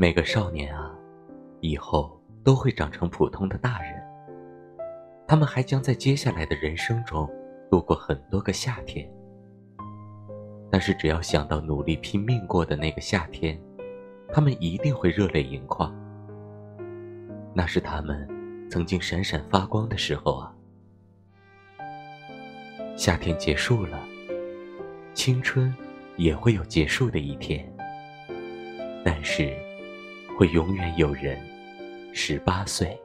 每个少年啊，以后都会长成普通的大人。他们还将在接下来的人生中度过很多个夏天。但是，只要想到努力拼命过的那个夏天，他们一定会热泪盈眶。那是他们曾经闪闪发光的时候啊！夏天结束了，青春也会有结束的一天。但是，会永远有人十八岁。